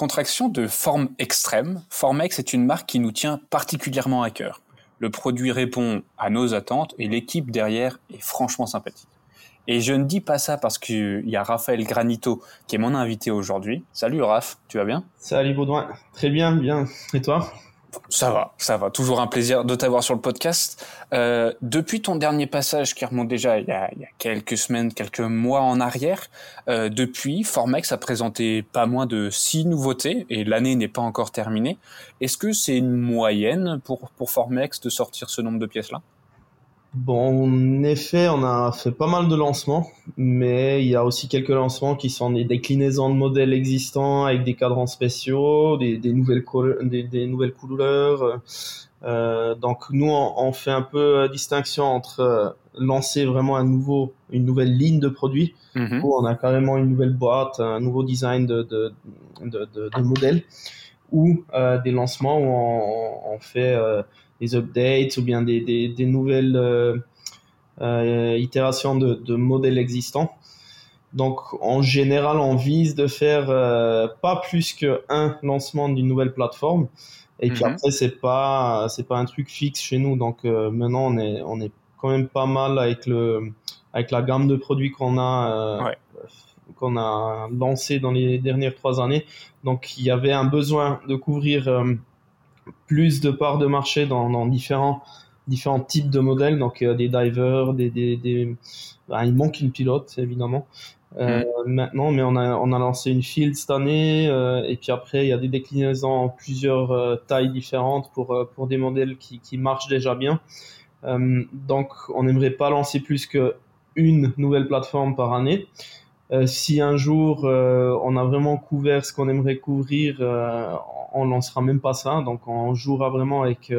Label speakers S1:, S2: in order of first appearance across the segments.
S1: Contraction de forme extrême, Formex est une marque qui nous tient particulièrement à cœur. Le produit répond à nos attentes et l'équipe derrière est franchement sympathique. Et je ne dis pas ça parce qu'il y a Raphaël Granito qui est mon invité aujourd'hui. Salut Raph, tu vas bien?
S2: Salut Baudouin, très bien, bien. Et toi?
S1: Ça va, ça va. Toujours un plaisir de t'avoir sur le podcast. Euh, depuis ton dernier passage, qui remonte déjà il y, a, il y a quelques semaines, quelques mois en arrière, euh, depuis, Formex a présenté pas moins de six nouveautés et l'année n'est pas encore terminée. Est-ce que c'est une moyenne pour, pour Formex de sortir ce nombre de pièces-là?
S2: Bon, en effet, on a fait pas mal de lancements, mais il y a aussi quelques lancements qui sont des déclinaisons de modèles existants avec des cadrans spéciaux, des, des nouvelles, des, des, nouvelles couleurs. Euh, donc nous, on, on, fait un peu distinction entre euh, lancer vraiment un nouveau, une nouvelle ligne de produits, mm-hmm. où on a carrément une nouvelle boîte, un nouveau design de, de, de, de, de modèle, ou euh, des lancements où on, on fait euh, des updates ou bien des, des, des nouvelles euh, euh, itérations de, de, modèles existants. Donc en général, on vise de faire euh, pas plus qu'un lancement d'une nouvelle plateforme. Et puis -hmm. après, c'est pas c'est pas un truc fixe chez nous. Donc euh, maintenant, on est on est quand même pas mal avec le avec la gamme de produits qu'on a euh, ouais. qu'on a lancé dans les dernières trois années. Donc il y avait un besoin de couvrir euh, plus de parts de marché dans, dans différents différents types de modèles, donc euh, des divers, des, des, des... Ah, il manque une pilote évidemment. Euh, mmh. Maintenant, mais on a, on a lancé une field cette année, euh, et puis après, il y a des déclinaisons en plusieurs euh, tailles différentes pour, pour des modèles qui, qui marchent déjà bien. Donc, on n'aimerait pas lancer plus que une nouvelle plateforme par année. Euh, si un jour euh, on a vraiment couvert ce qu'on aimerait couvrir, euh, on lancera même pas ça. Donc on jouera vraiment avec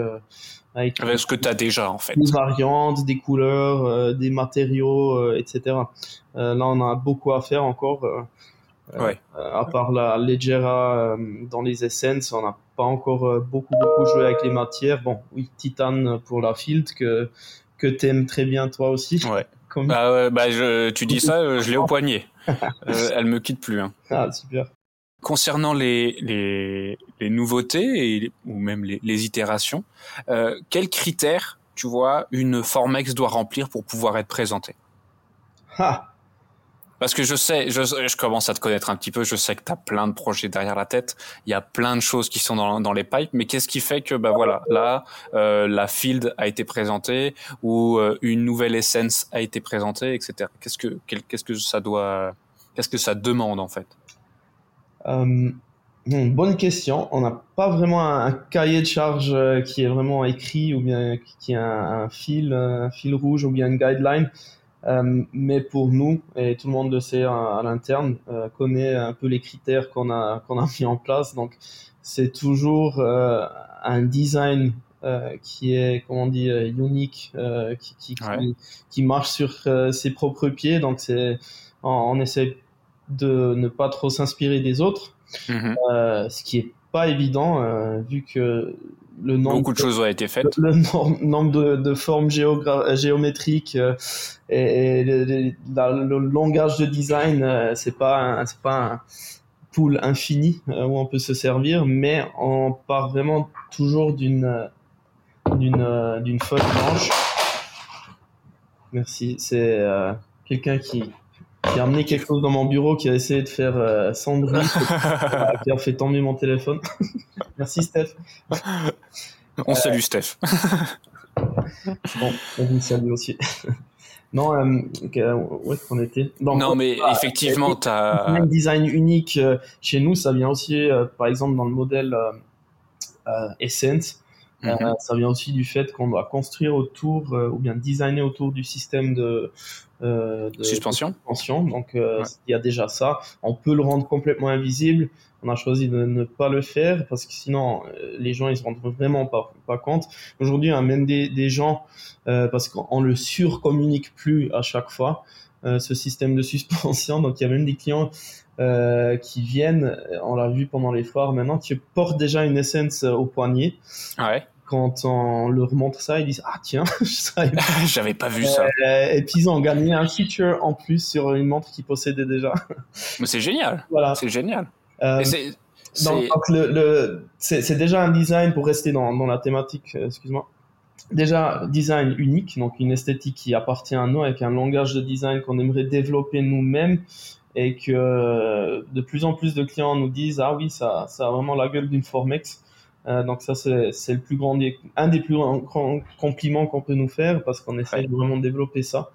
S1: avec, avec ce que tu as déjà en fait.
S2: Des variantes, des couleurs, des matériaux, etc. là on a beaucoup à faire encore.
S1: Ouais.
S2: à part la Legera dans les Essence, on n'a pas encore beaucoup beaucoup joué avec les matières. Bon, oui, Titan pour la Field que que t'aimes très bien toi aussi.
S1: Ouais. Bah, ouais, bah je, tu dis ça, je l'ai au poignet. euh, elle me quitte plus. Hein.
S2: Ah, super.
S1: Concernant les, les, les nouveautés et, ou même les, les itérations, euh, quels critères, tu vois, une Formex doit remplir pour pouvoir être présentée?
S2: Ah.
S1: Parce que je sais, je, commence à te connaître un petit peu, je sais que tu as plein de projets derrière la tête, il y a plein de choses qui sont dans, les pipes, mais qu'est-ce qui fait que, bah voilà, là, euh, la field a été présentée ou euh, une nouvelle essence a été présentée, etc. Qu'est-ce que, qu'est-ce que ça doit, qu'est-ce que ça demande en fait?
S2: Euh, Bonne question. On n'a pas vraiment un, cahier de charge qui est vraiment écrit ou bien qui a un fil, un fil rouge ou bien une guideline. Euh, mais pour nous, et tout le monde le sait à, à l'interne, euh, connaît un peu les critères qu'on a, qu'on a mis en place. Donc, c'est toujours euh, un design qui est, comment on dit, unique, qui, qui, ouais. qui, qui, marche sur ses propres pieds. Donc, c'est, on, on, essaie de ne pas trop s'inspirer des autres, mm -hmm. ce qui est pas évident vu que
S1: le nombre beaucoup de choses ont été faites.
S2: le, le nombre de, de formes géométriques euh, et, et le, le, langage de design euh, c'est pas c'est pas un pool infini euh, où on peut se servir mais on part vraiment toujours d'une d'une d'une feuille blanche. Merci c'est euh, quelqu'un qui a amené quelque chose dans mon bureau, qui a essayé de faire euh, sans bruit, qui a fait tomber mon téléphone. Merci Steph.
S1: On salue euh, Steph.
S2: bon, on vous salue aussi. non, euh, où est-ce qu'on était?
S1: Non, mais effectivement, tu as...
S2: Un design unique euh, chez nous, ça vient aussi, euh, par exemple, dans le modèle Essence, Mm -hmm. euh, ça vient aussi du fait qu'on doit construire autour ou bien designer autour du système de,
S1: euh, de suspension. De
S2: suspension. Donc euh, ouais. il y a déjà ça. On peut le rendre complètement invisible. On a choisi de ne pas le faire parce que sinon euh, les gens ils se rendent vraiment pas, pas compte. Aujourd'hui, on même des, des gens parce qu'on le surcommunique plus à chaque fois ce système de suspension. Donc il y a même des clients qui viennent, on l'a vu pendant les foires maintenant, qui portent déjà une essence au poignet.
S1: Ouais
S2: quand on leur montre ça, ils disent ah tiens,
S1: j'avais pas vu ça.
S2: Euh, et puis ils ont gagné un feature en plus sur une montre qu'ils possédaient déjà.
S1: Mais c'est génial.
S2: Voilà.
S1: C'est génial. Euh,
S2: Donc, le, c'est déjà un design pour rester dans, dans la thématique, euh, excuse-moi. Déjà, design unique, donc une esthétique qui appartient à nous, avec un langage de design qu'on aimerait développer nous-mêmes et que de plus en plus de clients nous disent ah oui ça, ça a vraiment la gueule d'une Formex euh, donc ça c'est le plus grand un des plus grands compliments qu'on peut nous faire parce qu'on essaie de vraiment développer ça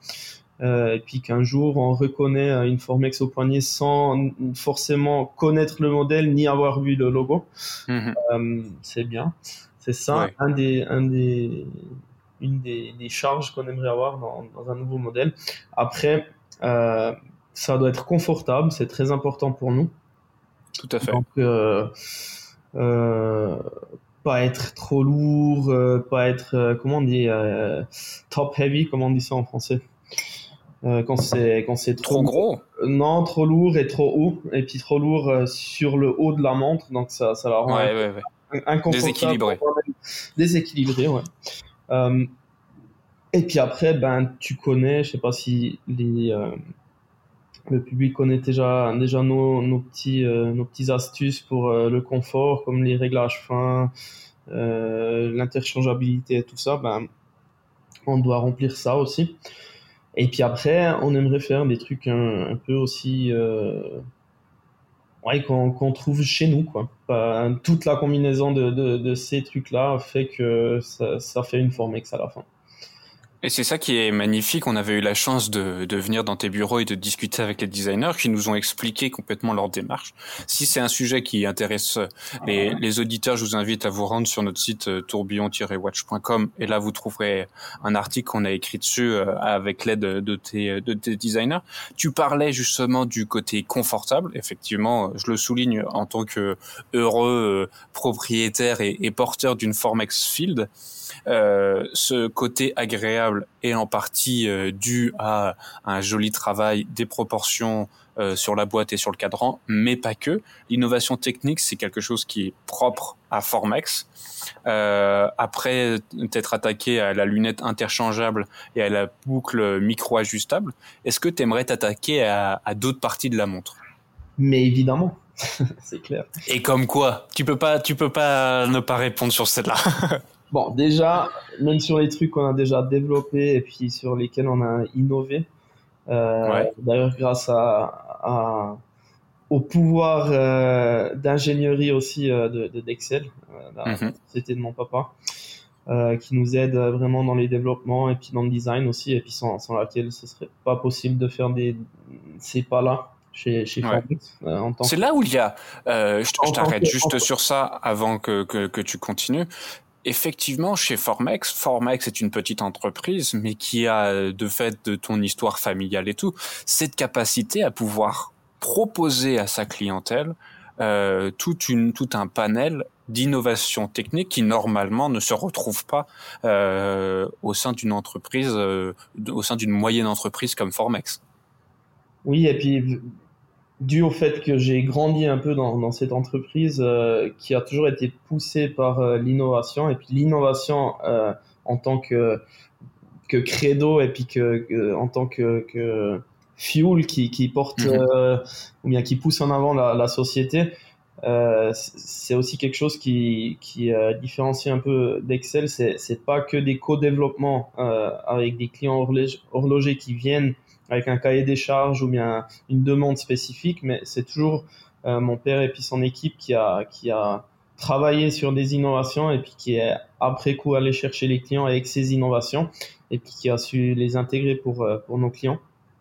S2: euh, et puis qu'un jour on reconnaît une Formex au poignet sans forcément connaître le modèle ni avoir vu le logo. Mhm. Euh, c'est bien. C'est ça un des, un des, une des, des charges qu'on aimerait avoir dans, dans, un nouveau modèle. Après, euh, ça doit être confortable, c'est très important pour nous.
S1: Tout à fait.
S2: Donc, euh, euh, pas être trop lourd, euh, pas être, comment on dit, top heavy, comment on dit ça en français. Euh, quand c'est quand c'est
S1: trop, gros?
S2: Non trop lourd et trop haut. Et puis trop lourd euh, sur le haut de la montre donc ça ça la rend
S1: ouais, ouais, déséquilibré
S2: déséquilibré ouais. Euh, et puis après ben tu connais je sais pas si les le public connaît déjà déjà nos, nos petits nos petits astuces pour le confort comme les réglages fins l'interchangeabilité et tout ça ben on doit remplir ça aussi et puis après, on aimerait faire des trucs un, peu aussi euh, ouais, qu'on trouve chez nous. Quoi. toute la combinaison de, de, ces trucs-là fait que ça, fait une Formex à la fin.
S1: Et c'est ça qui est magnifique. On avait eu la chance de, de, venir dans tes bureaux et de discuter avec les designers qui nous ont expliqué complètement leur démarche. Si c'est un sujet qui intéresse les, les, auditeurs, je vous invite à vous rendre sur notre site euh, tourbillon-watch.com et là vous trouverez un article qu'on a écrit dessus euh, avec l'aide de tes, de tes designers. Tu parlais justement du côté confortable. Effectivement, je le souligne en tant que heureux euh, propriétaire et, et porteur d'une Formex Field. Euh, ce côté agréable est en partie euh, dû à un joli travail, des proportions euh, sur la boîte et sur le cadran, mais pas que. L'innovation technique, c'est quelque chose qui est propre à Formex. Euh, après t'être attaqué à la lunette interchangeable et à la boucle micro-ajustable, est-ce que tu aimerais t'attaquer à, à d'autres parties de la montre?
S2: Mais évidemment, c'est clair.
S1: Et comme quoi? Tu peux pas, tu peux pas ne pas répondre sur celle-là.
S2: Bon, déjà, même sur les trucs qu'on a déjà développés et puis sur lesquels on a innové, euh, d'ailleurs grâce à, au pouvoir euh, d'ingénierie aussi euh, de d'Excel, de, c'était mhm. de mon papa, qui nous aide vraiment dans les développements et puis dans le design aussi, et puis sans, sans laquelle ce serait pas possible de faire des, ces pas-là chez, chez
S1: C'est là où il y a, je t'arrête juste sur ça avant que, que, que tu continues effectivement, chez Formex, Formex est une petite entreprise, mais qui a, de fait de ton histoire familiale et tout, cette capacité à pouvoir proposer à sa clientèle euh, tout un panel d'innovation technique qui normalement ne se retrouve pas euh, au sein d'une entreprise, euh, au sein d'une moyenne entreprise comme Formex.
S2: Oui, et puis dû au fait que j'ai grandi un peu dans, dans cette entreprise euh, qui a toujours été poussée par euh, l'innovation et puis l'innovation euh, en tant que que credo et puis que, en tant que, que fuel qui, qui porte mhm. ou bien qui pousse en avant la, la société c'est aussi quelque chose qui, qui différencie un peu d'Excel c'est c'est pas que des co-développements avec des clients horlogers qui viennent avec un cahier des charges ou bien une demande spécifique, mais c'est toujours euh, mon père et puis son équipe qui a, qui a travaillé sur des innovations et puis qui est après coup allé chercher les clients avec ces innovations et puis qui a su les intégrer pour, euh, pour nos clients.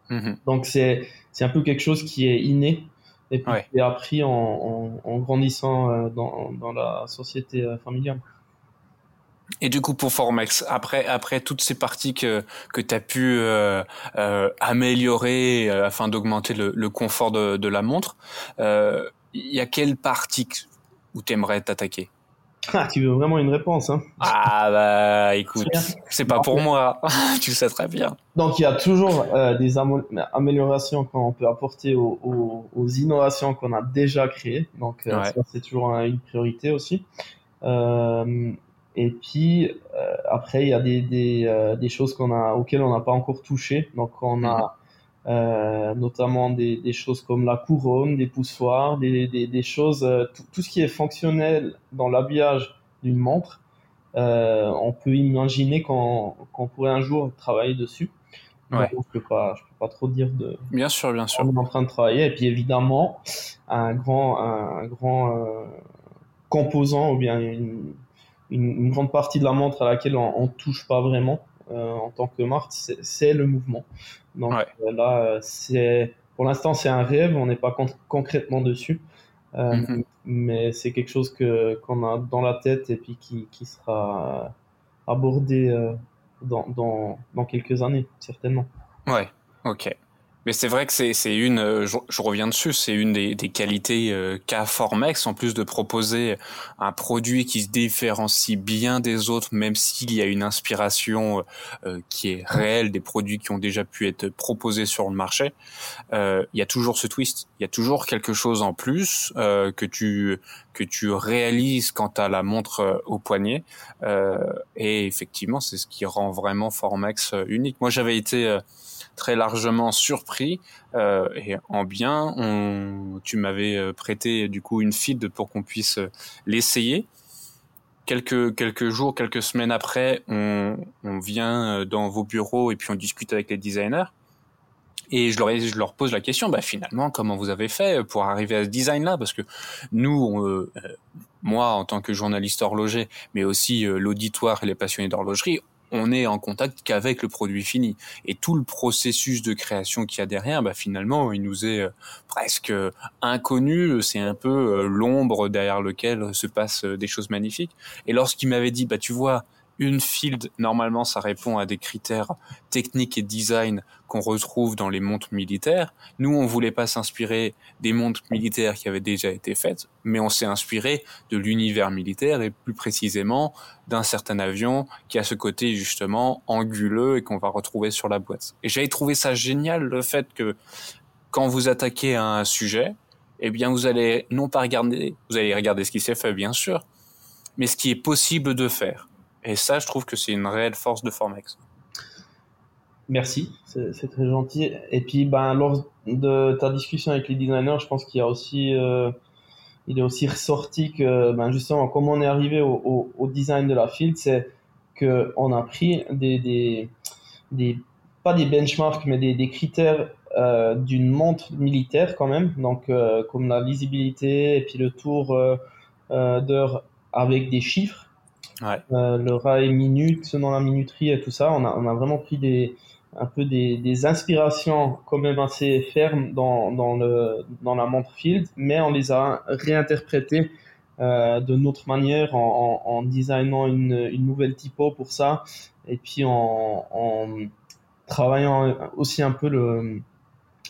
S2: Mm-hmm. Donc c'est, c'est un peu quelque chose qui est inné et puis qui est appris en, en, en grandissant euh, dans, dans la société familiale.
S1: Et du coup, pour Formex, après après toutes ces parties que que tu as pu euh, euh, améliorer euh, afin d'augmenter le, le, confort de, de la montre, il euh, y a quelle partie où tu aimerais t'attaquer?
S2: Ah, tu veux vraiment une réponse, hein
S1: Ah bah écoute, c'est pas pour moi, tu le sais très bien.
S2: Donc il y a toujours euh, des améliorations qu'on peut apporter aux, aux, aux innovations qu'on a déjà créées, donc euh, ça c'est toujours une priorité aussi. Euh, et puis euh, après, il y a des, des, euh, des choses qu'on a, auxquelles on n'a pas encore touché. Donc on a, notamment des, des, choses comme la couronne, des poussoirs, des, des, des choses, tout, ce qui est fonctionnel dans l'habillage d'une montre. on peut imaginer qu'on pourrait un jour travailler dessus. Ouais. je peux pas, je peux pas trop dire de.
S1: Bien sûr, bien sûr.
S2: On est en train de travailler et puis évidemment un grand, un, grand euh, composant ou bien une, une, grande partie de la montre à laquelle on, on touche pas vraiment euh, en tant que marque, c'est le mouvement. Donc euh, là, c'est pour l'instant c'est un rêve, on n'est pas concrètement dessus. Euh, mm-hmm. Mais c'est quelque chose que qu'on a dans la tête et puis qui, qui sera abordé euh, dans, dans, dans quelques années, certainement.
S1: Ouais, ok. Mais c'est vrai que c'est une, euh, je, reviens dessus, c'est une des, des qualités euh, qu'a Formex, en plus de proposer un produit qui se différencie bien des autres, même s'il y a une inspiration euh, qui est réelle des produits qui ont déjà pu être proposés sur le marché. Euh, il y a toujours ce twist, il y a toujours quelque chose en plus euh, que tu que tu réalises quand tu as la montre au poignet. et effectivement, c'est ce qui rend vraiment Formex unique. Moi, j'avais été très largement surpris euh, et en bien. On, tu m'avais euh, prêté du coup une feed pour qu'on puisse euh, l'essayer. Quelques quelques jours, quelques semaines après, on, on vient euh, dans vos bureaux et puis on discute avec les designers. Et je leur, je leur pose la question, bah finalement, comment vous avez fait pour arriver à ce design-là? Parce que nous, euh, moi, en tant que journaliste horloger, mais aussi l'auditoire et les passionnés d'horlogerie, on est en contact qu'avec le produit fini. Et tout le processus de création qu'il y a derrière, bah, finalement, il nous est euh, presque euh, inconnu. C'est un peu euh, l'ombre derrière lequel se passent des choses magnifiques. Et lorsqu'il m'avait dit, bah, tu vois, une field, normalement, ça répond à des critères techniques et design qu'on retrouve dans les montres militaires. Nous, on voulait pas s'inspirer des montres militaires qui avaient déjà été faites, mais on s'est inspiré de l'univers militaire et plus précisément d'un certain avion qui a ce côté justement anguleux et qu'on va retrouver sur la boîte. Et j'avais trouvé ça génial le fait que quand vous attaquez un sujet, eh bien, vous allez non pas regarder, vous allez regarder ce qui s'est fait, bien sûr, mais ce qui est possible de faire. Et ça, je trouve que c'est une réelle force de Formex.
S2: Merci, c'est très gentil. Et puis, ben, lors de ta discussion avec les designers, je pense qu'il y a aussi, euh, il est aussi ressorti que, ben, justement, comment on est arrivé au, design de la field, c'est que on a pris des, des, pas des benchmarks, mais des, critères euh, d'une montre militaire quand même, donc euh, comme la lisibilité et puis le tour euh, d'heure avec des chiffres Euh, le rail minute dans la minuterie et tout ça, on a, on a vraiment pris des, un peu des, des inspirations quand même assez fermes dans, dans, le, dans la montre Field, mais on les a réinterprétées euh, de notre manière en, en, en designant une, une, nouvelle typo pour ça et puis en, en travaillant aussi un peu le,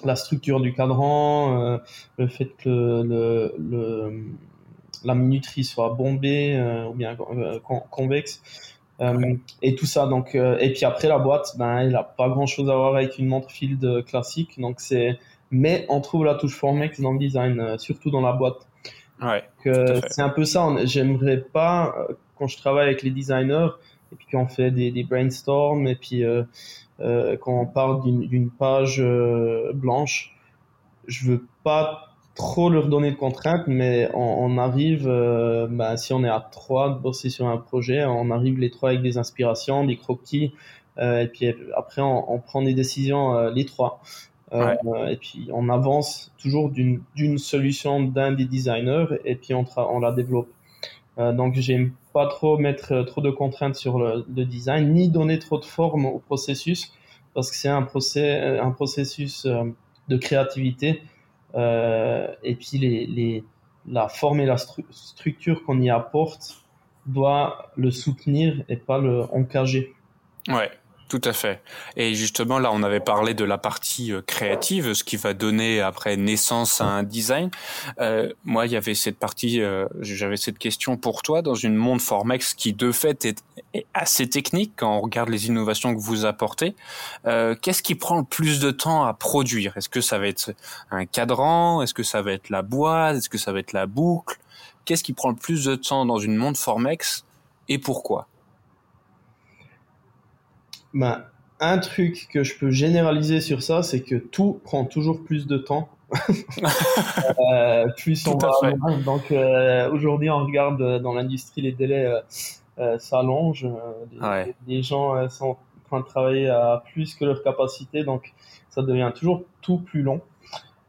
S2: la structure du cadran, euh, le fait que le, le la minuterie soit bombée euh, ou bien euh, convexe. Euh, et tout ça donc et puis après la boîte ben elle a pas grand chose à voir avec une montre field classique donc c'est mais on trouve la touche Formex dans le design surtout dans la boîte
S1: ouais
S2: c'est un peu ça j'aimerais pas quand je travaille avec les designers et puis qu'on fait des, des brainstorms et puis euh, quand on part d'une page blanche je veux pas trop leur donner de contraintes, mais on, arrive, euh, bah, si on est à trois de bosser sur un projet, on arrive les trois avec des inspirations, des croquis, euh, et puis après on, on prend des décisions euh, les trois. Et puis on avance toujours d'une solution d'un des designers, et puis on, on la développe. donc j'aime pas trop mettre trop de contraintes sur le, le, design, ni donner trop de forme au processus, parce que c'est un, procès, un processus de créativité et puis les, les, la forme et la structure qu'on y apporte doit le soutenir et pas le encager.
S1: Ouais, tout à fait. Et justement, là, on avait parlé de la partie euh, créative, ce qui va donner après naissance à un design. Euh, moi, il y avait cette partie, euh, j'avais cette question pour toi dans une monde Formex qui, de fait, est, assez technique quand on regarde les innovations que vous apportez. Euh, Qu'est-ce qui prend le plus de temps à produire? Est-ce que ça va être un cadran? Est-ce que ça va être la boîte? Est-ce que ça va être la boucle? Qu'est-ce qui prend le plus de temps dans une monde Formex et pourquoi?
S2: Bah, un truc que je peux généraliser sur ça, c'est que tout prend toujours plus de temps. euh, plus on va. Donc euh, aujourd'hui, on regarde dans l'industrie les délais euh, s'allongent. Les, gens sont en train de travailler à plus que leur capacité, donc ça devient toujours tout plus long.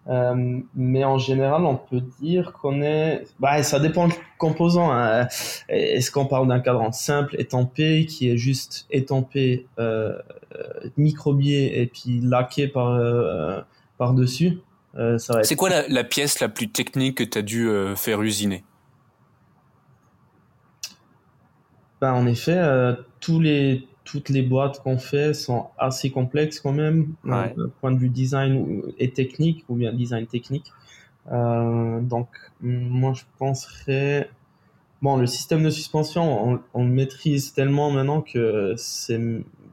S2: Euh, mais en général, on peut dire qu'on est. Bah, ça dépend du composant. Hein. Est-ce qu'on parle d'un cadran simple, étampé, qui est juste étampé, euh, microbié et puis laqué par euh, par dessus
S1: euh, C'est quoi la, la, pièce la plus technique que tu as dû euh, faire usiner?
S2: Bah, en effet, tous les toutes les boîtes qu'on fait sont assez complexes quand même, ouais. Euh, point de vue design et technique, ou bien design technique. Euh, donc, moi, je penserais... Bon, le système de suspension, on, le maîtrise tellement maintenant que c'est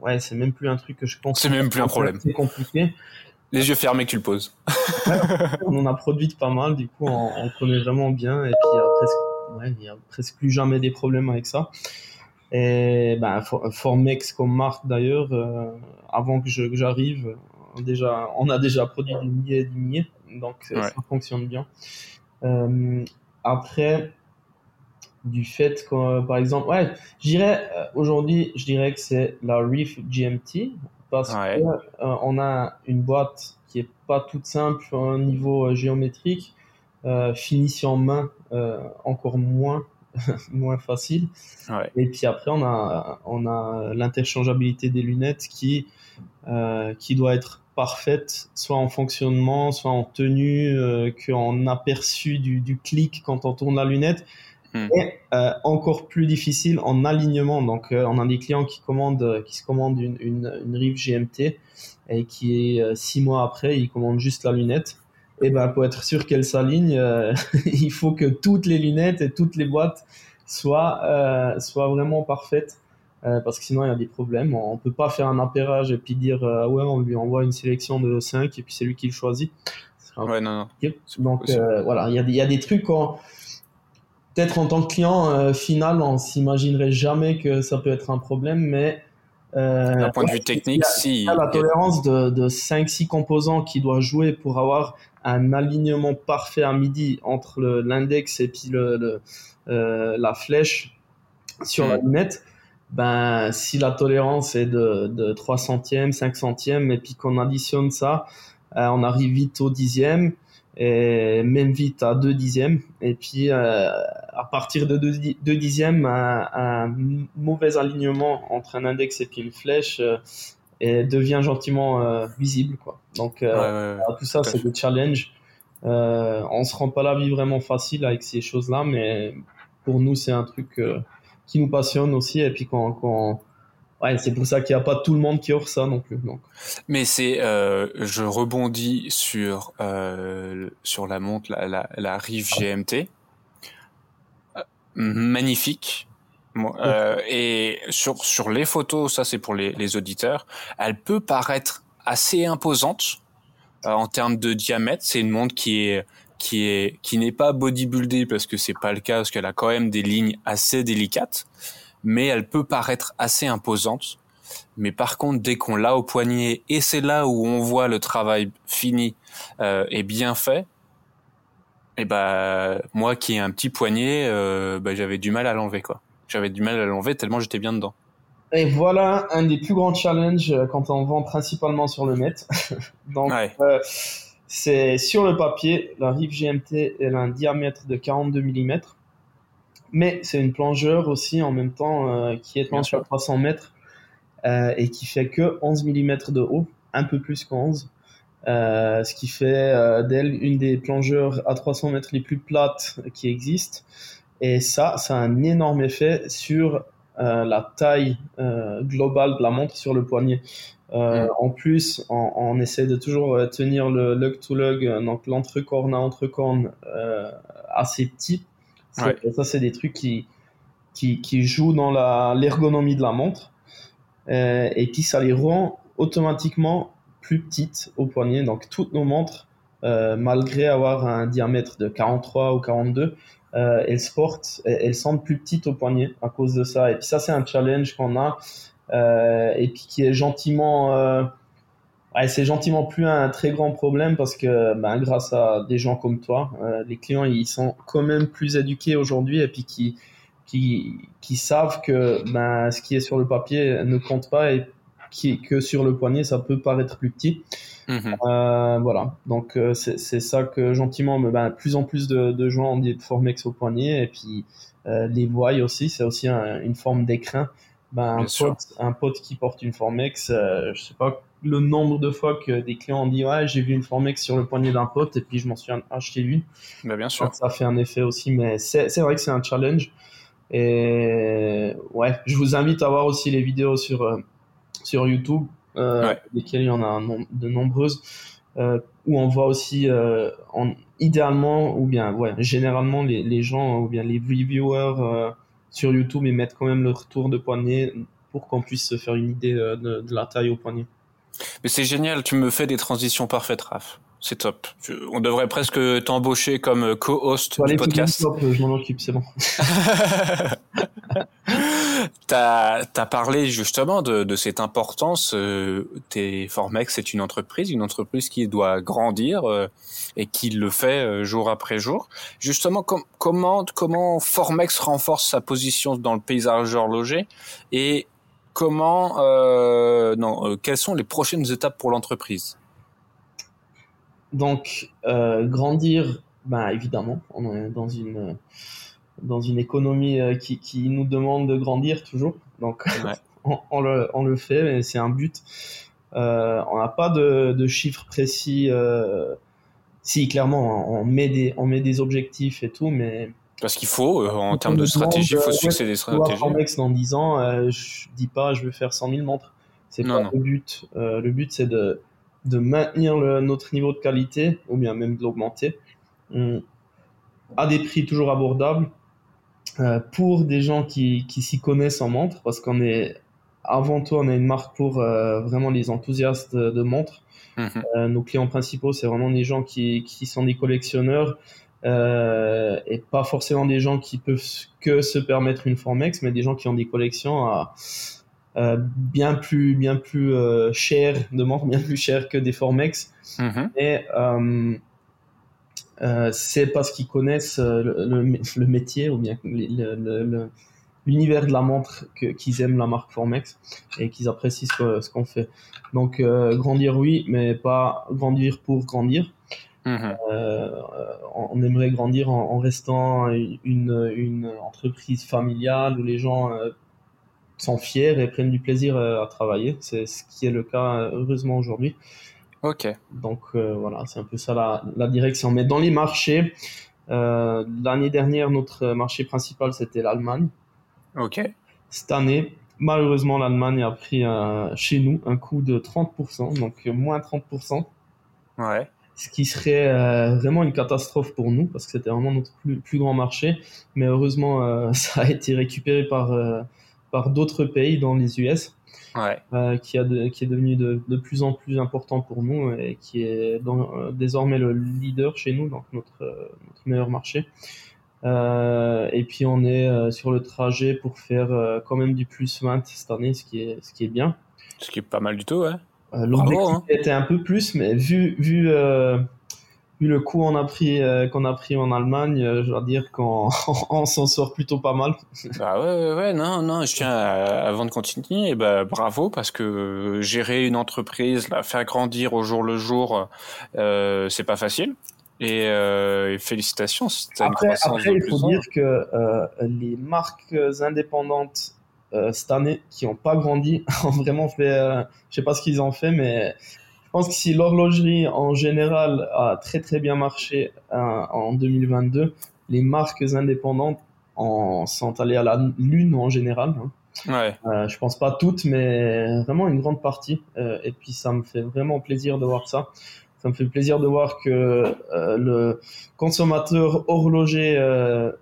S2: ouais, c'est même plus un truc que je pense.
S1: C'est même plus un problème.
S2: C'est compliqué.
S1: Les yeux fermés que tu le poses.
S2: on en a produit pas mal, du coup, on, on connaît vraiment bien, et puis il y a presque, ouais, il y a presque plus jamais des problèmes avec ça. Et ben, Formex comme marque d'ailleurs, euh, avant que j'arrive, déjà, on a déjà produit des milliers et des milliers, donc ça fonctionne bien. Euh, après, du fait que, par exemple, ouais, euh, aujourd'hui, je dirais que c'est la Reef GMT parce que on a une boîte qui est pas toute simple au niveau géométrique, finition main encore moins moins facile. Et puis après, on a, on a l'interchangeabilité des lunettes qui, euh, qui doit être parfaite, soit en fonctionnement, soit en tenue, euh, qu'en aperçu du, du clic quand on tourne la lunette. Hmm. Et euh, encore plus difficile en alignement. Donc, euh, on a des clients qui commandent, qui se commandent une, une, une Rive GMT et qui six mois après, ils commandent juste la lunette et ben pour être sûr qu'elle s'aligne, euh, il faut que toutes les lunettes et toutes les boîtes soient euh, soient vraiment parfaites euh, parce que sinon il y a des problèmes. On peut pas faire un appairage et puis dire ouais on lui envoie une sélection de 5 et puis c'est lui qui le choisit.
S1: Ouais non
S2: non. Donc voilà, il y a, y a des trucs peut-être en tant que client final on s'imaginerait jamais que ça peut être un problème mais
S1: d'un point de vue technique, si.
S2: Il y a la tolérance de, de 5-6 composants qui doit jouer pour avoir un alignement parfait à midi entre l'index et puis le, euh, la flèche sur la mm. lunette, ben, si la tolérance est de, de 3 centièmes, 5 centièmes, et puis qu'on additionne ça, euh, on arrive vite au dixième, et même vite à 2 dixièmes. Et puis, euh, à partir de 2, dixièmes, un, un, mauvais alignement entre un index et puis une flèche et devient gentiment euh, visible quoi. Donc euh, tout ça c'est des challenges. Euh, on se rend pas la vie vraiment facile avec ces choses-là, mais pour nous c'est un truc euh, qui nous passionne aussi et puis quand, quand ouais c'est pour ça qu'il n'y a pas tout le monde qui offre ça non plus. Donc.
S1: Mais c'est euh, je rebondis sur sur la montre la, la, la Rive GMT magnifique euh, et sur sur les photos, ça c'est pour les, les, auditeurs, elle peut paraître assez imposante euh, en termes de diamètre. C'est une montre qui est qui est qui n'est pas bodybuildée parce que c'est pas le cas parce qu'elle a quand même des lignes assez délicates, mais elle peut paraître assez imposante. Mais par contre, dès qu'on l'a au poignet et c'est là où on voit le travail fini euh, et bien fait, et eh ben moi qui ai un petit poignet, euh, bah, j'avais du mal à l'enlever quoi. J'avais du mal à l'enlever tellement j'étais bien dedans.
S2: Et voilà un des plus grands challenges euh, quand on vend principalement sur le net. Donc, euh, c'est sur le papier, la Rive GMT, elle a un diamètre de 42 mm. Mais c'est une plongeur aussi en même temps euh, qui est à 300 mètres et qui fait que 11 mm de haut, un peu plus qu'11. ce qui fait d'elle une des plongeurs à 300 mètres les plus plates qui existent. Et ça, ça a un énorme effet sur euh, la taille euh, globale de la montre sur le poignet. Euh, En plus, on, on, essaie de toujours euh, tenir le lug to lug, euh, donc l'entrecorne à entrecorne euh, assez petit. Ouais. Ça, c'est des trucs qui, qui, qui jouent dans l'ergonomie de la montre. et puis, ça les rend automatiquement plus petites au poignet. Donc, toutes nos montres, malgré avoir un diamètre de 43 ou 42, euh, elles portent, elles semblent plus petites au poignet à cause de ça. Et puis ça, c'est un challenge qu'on a et puis qui est gentiment c'est gentiment plus un très grand problème parce que ben, grâce à des gens comme toi, les clients ils sont quand même plus éduqués aujourd'hui et puis qui, qui, qui savent que ben, ce qui est sur le papier ne compte pas et qui, que sur le poignet ça peut paraître plus petit. Mhm. Euh, voilà, donc euh, c'est ça que gentiment, ben, plus en plus de, de gens ont dit de Formex au poignet et puis euh, les voient aussi, c'est aussi une forme d'écrin. Ben, un, pote, un pote qui porte une Formex, je sais pas le nombre de fois que des clients ont dit ouais j'ai vu une Formex sur le poignet d'un pote et puis je m'en suis acheté une.
S1: Ben, bien sûr.
S2: ça fait un effet aussi, mais c'est vrai que c'est un challenge. Et ouais, je vous invite à voir aussi les vidéos sur, sur YouTube euh, lesquelles il y en a de nombreuses, euh, où on voit aussi, euh, en, idéalement, ou bien, ouais, généralement, les, les gens, ou bien les reviewers euh, sur YouTube, ils mettent quand même leur tour de poignet pour qu'on puisse se faire une idée de, de la taille au poignet.
S1: Mais c'est génial, tu me fais des transitions parfaites, Raph. C'est top. on devrait presque t'embaucher comme co-host du podcast.
S2: Top, je m'en occupe, c'est bon.
S1: tu as, parlé justement de, de cette importance. Euh, Formex, c'est une entreprise, une entreprise qui doit grandir euh, et qui le fait euh, jour après jour. Justement, comment, comment Formex renforce sa position dans le paysage horloger et comment, euh, non, euh, quelles sont les prochaines étapes pour l'entreprise?
S2: Donc, euh, grandir, ben, évidemment, on est dans une, dans une économie qui, qui nous demande de grandir toujours. Donc, on, le, on, le, fait, mais c'est un but. On n'a pas de, de, chiffres précis. Si, clairement, on met, des, on met des objectifs et tout, mais.
S1: Parce qu'il faut, en termes de stratégie, il faut des stratégies.
S2: dans 10 ans, je dis pas je veux faire 100 000 montres. C'est pas le but. le but, c'est de de maintenir notre niveau de qualité ou bien même de l'augmenter à des prix toujours abordables euh, pour des gens qui, qui s'y connaissent en montres parce qu'on est avant tout on a une marque pour euh, vraiment les enthousiastes de, montres mhm. euh, nos clients principaux c'est vraiment des gens qui, qui sont des collectionneurs et pas forcément des gens qui peuvent que se permettre une Formex mais des gens qui ont des collections à euh, bien plus bien plus euh, montres bien plus cher que des Formex mm et euh, euh, c'est parce qu'ils connaissent le, le, métier ou bien l'univers de la montre qu'ils aiment la marque Formex et qu'ils apprécient ce, qu'on fait. Donc grandir oui mais pas grandir pour grandir mhm. on aimerait grandir en, en restant une, une, entreprise familiale où les gens sont fiers et prennent du plaisir euh, à travailler. C'est ce qui est le cas euh, heureusement aujourd'hui.
S1: Ok.
S2: Donc euh, voilà, c'est un peu ça la, la, direction. Mais dans les marchés, euh, l'année dernière, notre marché principal, c'était l'Allemagne.
S1: Ok.
S2: Cette année, malheureusement, l'Allemagne a pris chez nous un coup de 30%, donc moins 30%.
S1: Ouais.
S2: Ce qui serait vraiment une catastrophe pour nous, parce que c'était vraiment notre plus, plus, grand marché. Mais heureusement, ça a été récupéré par par d'autres pays dans les US, euh, qui, a qui est devenu de, de, plus en plus important pour nous et qui est euh, désormais le leader chez nous, donc notre, euh, notre meilleur marché. et puis on est sur le trajet pour faire quand même du plus 20 cette année, ce qui est, ce qui est bien.
S1: Ce qui est pas mal du tout, ouais.
S2: L'objectif hein. était un peu plus, mais vu, vu vu le coup qu'on a pris euh, qu'on a pris en Allemagne, euh, je dois dire qu'on s'en sort plutôt pas mal.
S1: Bah ouais, ouais, ouais non, non, je tiens avant de continuer, bah, bravo parce que gérer une entreprise, la faire grandir au jour le jour, euh, c'est pas facile. Et, euh, félicitations,
S2: c'est une croissance Après, il faut dire que les marques indépendantes cette année qui n'ont pas grandi ont vraiment fait, je sais pas ce qu'ils ont fait, mais je pense que si l'horlogerie en général a très très bien marché euh, en 2022, les marques indépendantes en sont allées à la lune en général. Hein.
S1: Ouais.
S2: Euh, je pense pas toutes, mais vraiment une grande partie. Euh, et puis ça me fait vraiment plaisir de voir ça. Ça me fait plaisir de voir que euh, le consommateur horloger euh,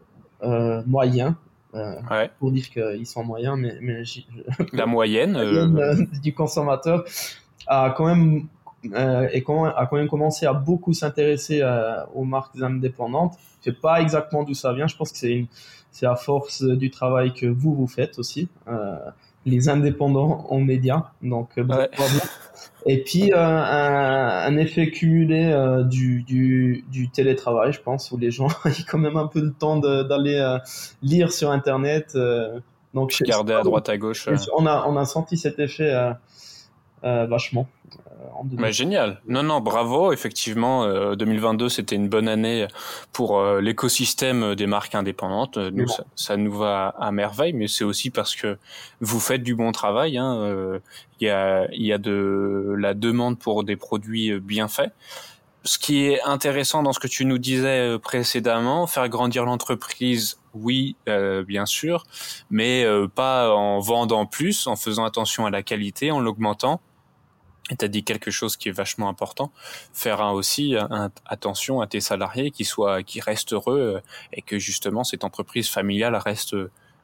S2: moyen,
S1: ouais.
S2: pour dire qu'ils sont moyens, mais, mais
S1: la moyenne,
S2: moyenne du consommateur a quand même euh, et quand, a quand même commencé à beaucoup s'intéresser euh, aux marques indépendantes. Je sais pas exactement d'où ça vient. Je pense que c'est c'est à force du travail que vous vous faites aussi. Euh, les indépendants en médias. Donc, ouais. Et puis, un, un, effet cumulé du, du, du, télétravail, je pense, où les gens ont quand même un peu de temps d'aller lire sur Internet.
S1: donc, Regarder à droite, à gauche.
S2: On, a, on a senti cet effet vachement.
S1: Euh, génial. Non, non, bravo. Effectivement, 2022, euh, c'était une bonne année pour euh, l'écosystème des marques indépendantes. Nous, ça, nous va à merveille, mais c'est aussi parce que vous faites du bon travail. Hein. Il y, a, il y a de la demande pour des produits bien faits. Ce qui est intéressant dans ce que tu nous disais précédemment, faire grandir l'entreprise, oui, bien sûr, mais pas en vendant plus, en faisant attention à la qualité, en l'augmentant et tu as dit quelque chose qui est vachement important, faire un aussi attention à tes salariés qui soient qui restent heureux euh, et que justement cette entreprise familiale reste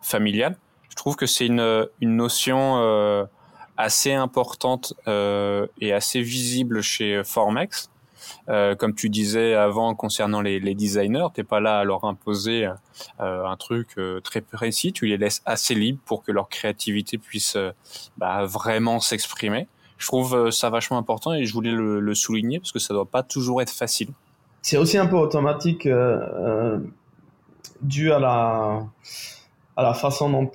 S1: familiale. Je trouve que c'est une, une notion euh, assez importante euh, et assez visible chez Formex. Euh, comme tu disais avant concernant les, les designers, t'es pas là à leur imposer euh, un truc euh, très précis, tu les laisses assez libres pour que leur créativité puisse bah, vraiment s'exprimer je trouve euh, ça vachement important et je voulais le, souligner parce que ça doit pas toujours être facile.
S2: C'est aussi un peu automatique euh, euh dû à la façon dont,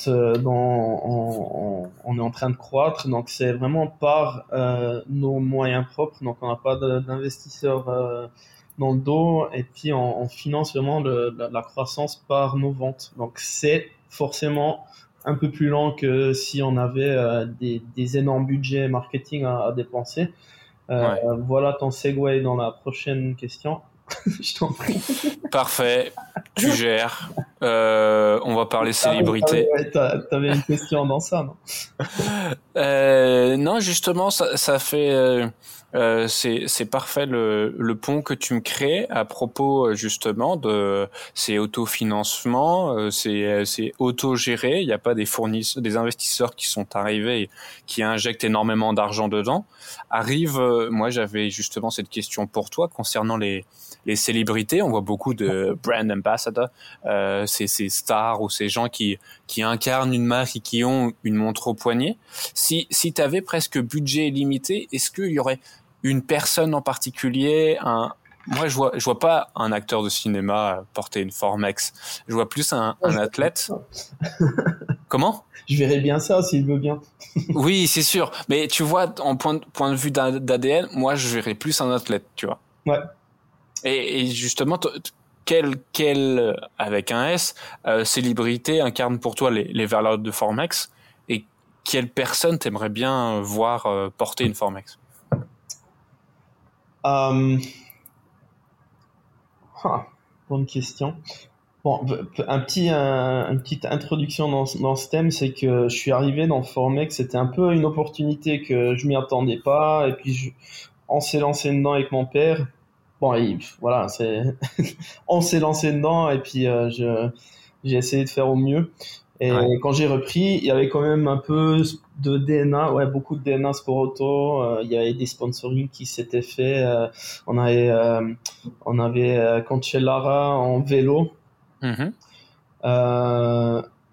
S2: on, est en train de croître. Donc c'est vraiment par nos moyens propres. Donc on n'a pas d'investisseurs dans le dos et puis on, finance vraiment la, la, croissance par nos ventes. Donc c'est forcément un peu plus lent que si on avait euh, des, des, énormes budgets marketing à, dépenser. Euh, voilà ton segue dans la prochaine question. Je t'en prie.
S1: Parfait, tu gères. Euh, on va parler célébrité.
S2: Ah, T'avais une question dans ça, non
S1: Non, justement, ça, ça fait euh, c'est parfait le, le, pont que tu me crées à propos euh, justement de ces autofinancements, euh, c'est c'est autogéré. Il n'y a pas des fournisseurs, des investisseurs qui sont arrivés et qui injectent énormément d'argent dedans. Arrive, euh, moi j'avais justement cette question pour toi concernant les les célébrités. On voit beaucoup de brand ambassadors, euh, ces, ces stars ou ces gens qui qui incarnent une marque et qui ont une montre au poignet. Si si tu avais presque budget limité, est-ce qu'il y aurait une personne en particulier, un, moi, je vois, je vois pas un acteur de cinéma porter une Formex. Je vois plus un, un athlète. Comment?
S2: Je verrais bien ça s'il veut bien.
S1: oui, c'est sûr. Mais tu vois, en point de, point de vue d'ADN, moi, je verrais plus un athlète, tu vois.
S2: Ouais.
S1: Et, justement, quelle, quelle, avec un S, euh, célébrité incarne pour toi les, les valeurs de Formex et quelle personne t'aimerais bien voir euh, porter une Formex?
S2: Euh... Bonne question. Bon, un petit, une petite introduction dans, ce thème, c'est que je suis arrivé dans Formex, c'était un peu une opportunité que je m'y attendais pas, et puis je, on s'est lancé dedans avec mon père. Bon, voilà, c'est, on s'est lancé dedans, et puis euh, je, j'ai essayé de faire au mieux. Et quand j'ai repris, il y avait quand même un peu de DNA, ouais, beaucoup de DNA sport auto. Euh, il y avait des sponsoring qui s'étaient faits. Euh, on avait, euh, on avait Cancellara en vélo. Mm-hmm.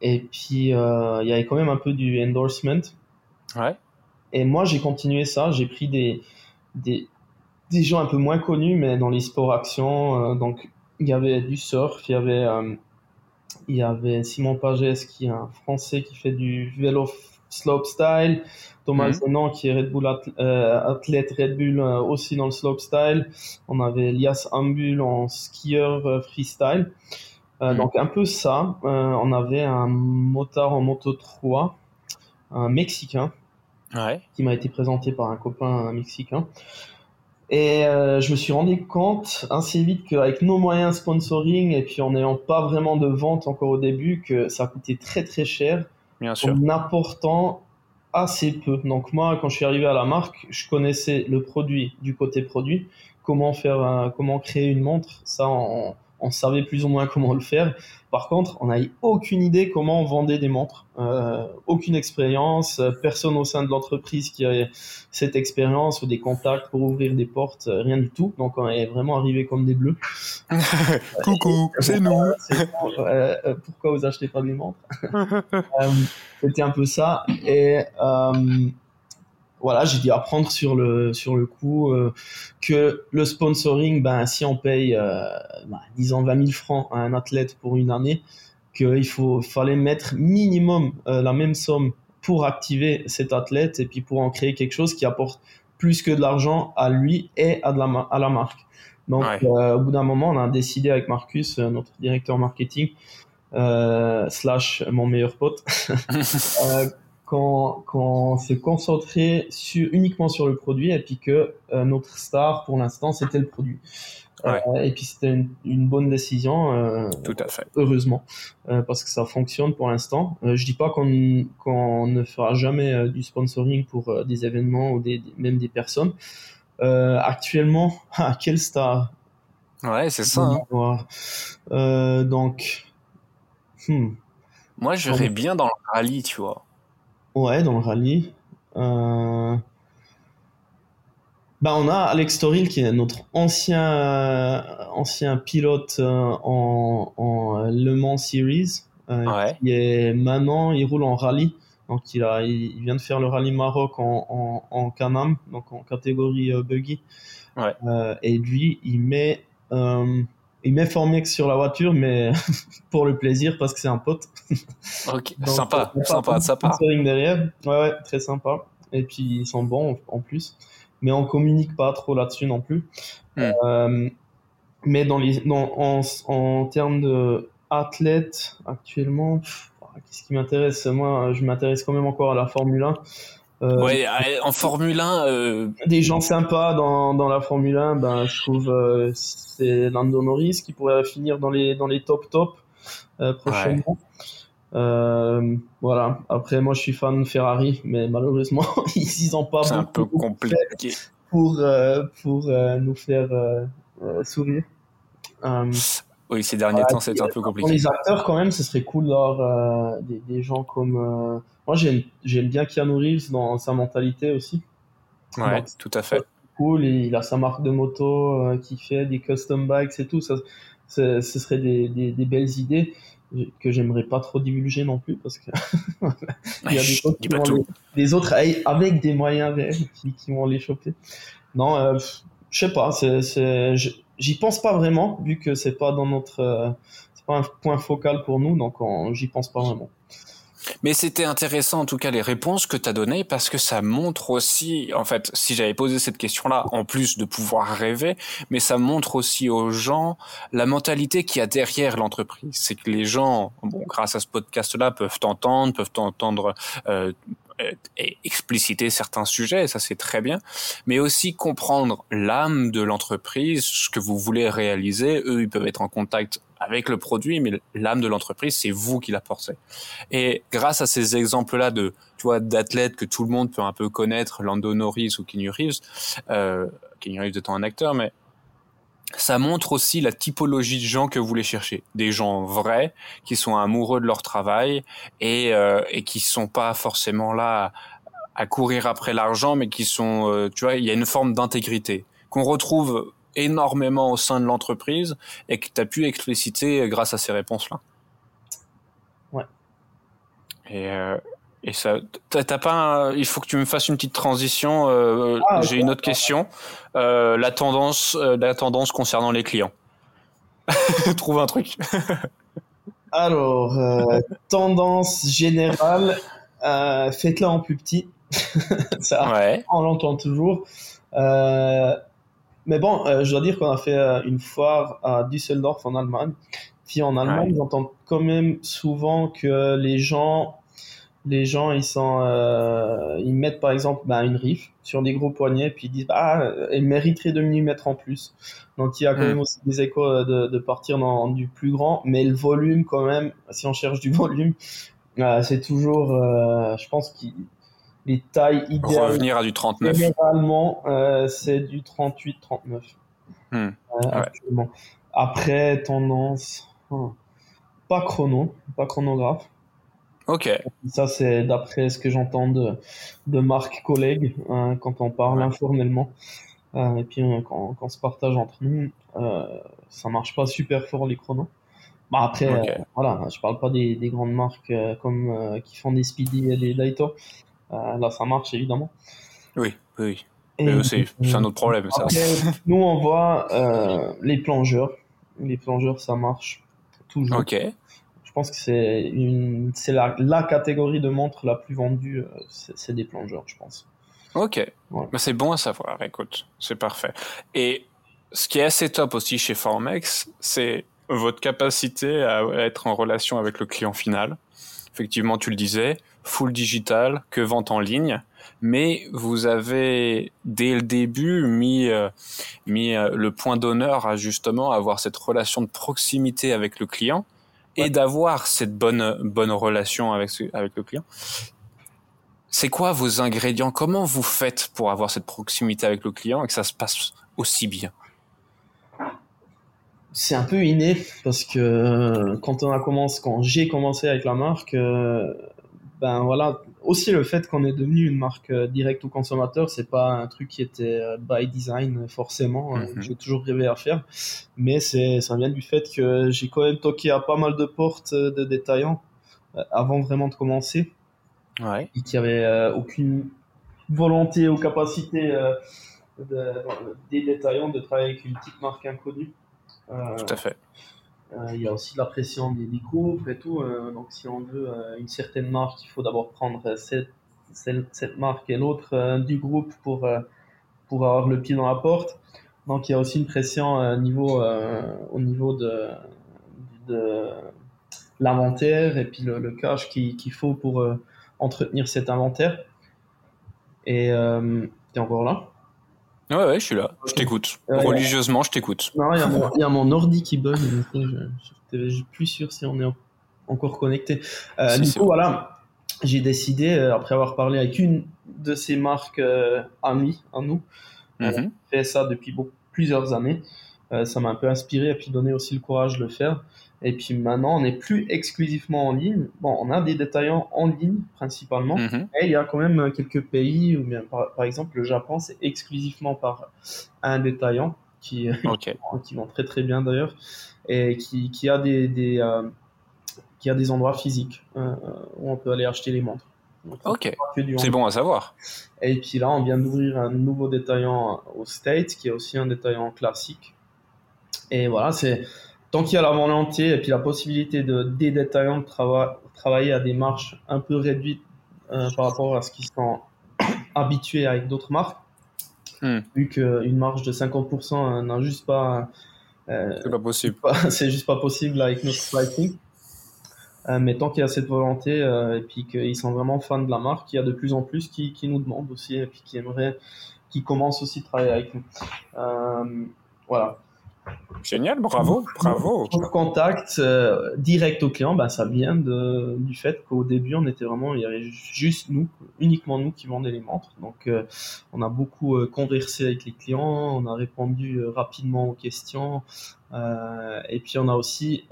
S2: et puis il y avait quand même un peu du endorsement.
S1: Ouais.
S2: Et moi, j'ai continué ça. J'ai pris des, des, des gens un peu moins connus, mais dans les sports action. donc, il y avait du surf, il y avait il y avait Simon Pagès qui est un Français qui fait du vélo slopestyle. Thomas mmh. qui est Red Bull euh, athlète Red Bull euh, aussi dans le slopestyle. On avait Elias Ambul en skieur euh, freestyle. Mhm. Donc un peu ça. on avait un motard en moto 3, un Mexicain, qui m'a été présenté par un copain mexicain. Et euh, je me suis rendu compte assez vite qu'avec nos moyens sponsoring et puis en n'ayant pas vraiment de vente encore au début, que ça coûtait très très cher
S1: Bien sûr.
S2: en apportant assez peu. Donc moi, quand je suis arrivé à la marque, je connaissais le produit du côté produit, comment faire, comment créer une montre, ça on, on savait plus ou moins comment le faire. Par contre, on n'avait aucune idée comment on vendait des montres, euh, aucune expérience, personne au sein de l'entreprise qui avait cette expérience ou des contacts pour ouvrir des portes, euh, rien du tout. Donc on est vraiment arrivé comme des bleus.
S1: Coucou, c'est nous.
S2: Euh, pourquoi vous achetez pas des montres? C'était un peu ça. Et voilà, j'ai dû apprendre sur le sur le coup euh, que le sponsoring, ben si on paye, euh, ben, disons 20 000 francs à un athlète pour une année, qu'il fallait mettre minimum euh, la même somme pour activer cet athlète et puis pour en créer quelque chose qui apporte plus que de l'argent à lui et à, de la, à la marque. Donc au bout d'un moment, on a décidé avec Marcus, notre directeur marketing, slash mon meilleur pote, quand, quand s'est concentré sur, uniquement sur le produit et puis que euh, notre star pour l'instant c'était le produit. Euh, et puis c'était une, une, bonne décision. Euh,
S1: Tout à fait.
S2: Heureusement, parce que ça fonctionne pour l'instant. je dis pas qu'on qu'on ne fera jamais du sponsoring pour des événements ou des, même des personnes. actuellement, ah, quelle star
S1: Ouais, c'est ça.
S2: Hein. donc,
S1: hmm. moi, je vais bien dans le rallye, tu vois.
S2: Ouais, dans le rallye. Euh... Bah, on a Alex Toril qui est notre ancien, euh, ancien pilote euh, en, en, Le Mans Series. Euh, ouais. Qui est maintenant, il roule en rallye. Donc, il, a, il vient de faire le rallye Maroc en, en, en Canam, donc en catégorie buggy. Ouais. et lui, il met il met Formex sur la voiture, mais pour le plaisir, parce que c'est un pote.
S1: Ok, sympa, sympa de sa part.
S2: derrière, ouais, ouais, très sympa. Et puis ils sont bons en plus, mais on communique pas trop là-dessus non plus. Hmm. Euh, mais dans les, dans, en, en termes de actuellement, qu'est-ce qui m'intéresse? Moi, je m'intéresse quand même encore à la Formule 1.
S1: Euh, ouais, en Formule 1. Euh...
S2: Des gens sympas dans, dans la Formule 1, ben, je trouve euh, c'est Lando Norris qui pourrait finir dans les, dans les top top euh, prochainement. Euh, voilà. Après, moi, je suis fan de Ferrari, mais malheureusement, ils n'ont pas beaucoup
S1: un peu compliqué
S2: pour pour nous faire sourire.
S1: oui, ces derniers temps, c'est un peu compliqué.
S2: les acteurs, quand même, ce serait cool d'avoir des, des, gens comme moi, j'aime bien Keanu Reeves dans sa mentalité aussi.
S1: Ouais, tout à fait.
S2: Cool, il a sa marque de moto euh, qui fait des custom bikes et tout. Ça, ce serait des, des, des, belles idées que j'aimerais pas trop divulguer non plus parce que il y a des, autres, avec des moyens qui, qui vont les choper. Non, euh, je sais pas, j'y pense pas vraiment vu que c'est pas dans notre, euh, c'est pas un point focal pour nous, donc j'y pense pas vraiment.
S1: Mais c'était intéressant en tout cas les réponses que tu as données parce que ça montre aussi, en fait, si j'avais posé cette question-là, en plus de pouvoir rêver, mais ça montre aussi aux gens la mentalité qu'il y a derrière l'entreprise. C'est que les gens, bon, grâce à ce podcast-là, peuvent entendre, peuvent entendre euh, expliciter certains sujets, ça c'est très bien, mais aussi comprendre l'âme de l'entreprise, ce que vous voulez réaliser. Eux, ils peuvent être en contact avec le produit, mais l'âme de l'entreprise, c'est vous qui la portez. Et grâce à ces exemples-là de, tu vois, d'athlètes que tout le monde peut un peu connaître, Lando Norris ou Kenny Reeves, euh, Kenny Reeves étant un acteur, mais ça montre aussi la typologie de gens que vous voulez chercher. Des gens vrais, qui sont amoureux de leur travail et, euh, et qui sont pas forcément là à, courir après l'argent, mais qui sont, euh, tu vois, il y a une forme d'intégrité qu'on retrouve énormément au sein de l'entreprise et que tu as pu expliciter grâce à ces réponses-là.
S2: Ouais.
S1: Et, euh, et ça, t'as pas, il faut que tu me fasses une petite transition. Euh, ah, J'ai une autre question. Euh, la tendance, euh, la tendance concernant les clients. Trouve un truc.
S2: Alors, euh, tendance générale, faites-la en plus petit. ça, ouais. on l'entend toujours. Mais bon, je dois dire qu'on a fait une foire à Düsseldorf en Allemagne. Puis en Allemagne, ouais. on quand même souvent que les gens les gens ils sont euh, ils mettent par exemple bah, une riff sur des gros poignets puis ils disent ah elle mériterait de mettre en plus donc il y a quand mm. même aussi des échos euh, de, de, partir dans du plus grand mais le volume quand même si on cherche du volume euh, c'est toujours euh, je pense que les tailles idéales
S1: revenir à du 39
S2: généralement euh, c'est du 38 39 mm. actuellement Après, tendance, hein, pas chrono, pas chronographe.
S1: Ok.
S2: Ça, c'est d'après ce que j'entends de, de Marc collègues hein, quand on parle informellement. Euh, et puis euh, quand, quand, on se partage entre nous, euh, ça marche pas super fort les chronos. Bah après, euh, voilà, je parle pas des, des grandes marques euh, comme qui font des Speedy et des Daito. Là, ça marche évidemment.
S1: Oui, oui. C'est un autre problème, ça.
S2: nous, on voit les plongeurs. Les plongeurs, ça marche toujours.
S1: Ok.
S2: Je pense que c'est une, c'est la, la, catégorie de montres la plus vendue, c'est des plongeurs, je pense.
S1: Ok. Bah, c'est bon à savoir, écoute, c'est parfait. Et ce qui est assez top aussi chez Formex, c'est votre capacité à être en relation avec le client final. Effectivement, tu le disais, full digital, que vente en ligne, mais vous avez dès le début mis, euh, mis euh, le point d'honneur à justement avoir cette relation de proximité avec le client et d'avoir cette bonne bonne relation avec avec le client. C'est quoi vos ingrédients? Comment vous faites pour avoir cette proximité avec le client et que ça se passe aussi bien?
S2: C'est un peu inné parce que euh, quand on a commencé, quand j'ai commencé avec la marque, euh, ben voilà, aussi le fait qu'on est devenu une marque euh, directe au consommateur, c'est pas un truc qui était by design forcément, mm j'ai toujours rêvé à faire, mais c'est ça vient du fait que j'ai quand même toqué à pas mal de portes de détaillants avant vraiment de commencer,
S1: ouais.
S2: et qui avait aucune volonté ou capacité de, des détaillants de travailler avec une petite marque inconnue.
S1: Euh, tout à fait.
S2: Euh, il y a aussi de la pression des, groupes et tout. Euh, donc, si on veut une certaine marque, il faut d'abord prendre cette, cette, marque et l'autre du groupe pour, pour avoir le pied dans la porte. Donc, il y a aussi une pression niveau, au niveau de, de l'inventaire et puis le, cash qu'il faut pour entretenir cet inventaire. Et tu es encore là
S1: Ouais, ouais, je suis là. Je t'écoute. Religieusement, je t'écoute.
S2: Non, il y, a mon ordi qui bug. Je suis plus sûr si on est encore connecté. Euh, du coup, voilà, j'ai décidé, euh, après avoir parlé avec une de ces marques euh, amies à nous, on mhm. fait ça depuis plusieurs années. ça m'a un peu inspiré et puis donné aussi le courage de le faire. Et puis maintenant, on n'est plus exclusivement en ligne. Bon, on a des détaillants en ligne principalement. Mhm. Et il y a quand même quelques pays, ou bien par, exemple le Japon, c'est exclusivement par un détaillant qui, qui vend très très bien d'ailleurs et qui, qui a des, des euh, qui a des endroits physiques euh, où on peut aller acheter les montres.
S1: ok, c'est bon à savoir.
S2: Et puis là, on vient d'ouvrir un nouveau détaillant au States qui est aussi un détaillant classique. Et voilà, c'est tant qu'il y a la volonté et puis la possibilité de, des détaillants de travailler à des marges un peu réduites euh, par rapport à ce qu'ils sont habitués avec d'autres marques, hmm. vu qu'une marge de 50% euh, n'a juste pas.
S1: Euh, c'est pas possible.
S2: C'est juste pas possible avec notre pricing. mais tant qu'il y a cette volonté et puis qu'ils sont vraiment fans de la marque, il y a de plus en plus qui, qui nous demandent aussi et puis qui aimeraient, qui commencent aussi à travailler avec nous. voilà.
S1: Génial, bravo, bravo.
S2: Contact euh, direct au client, bah, ça vient de, du fait qu'au début, on était vraiment, il y avait juste nous, uniquement nous qui vendaient les montres. Donc, euh, on a beaucoup euh, conversé avec les clients, on a répondu rapidement aux questions. et puis, on a aussi,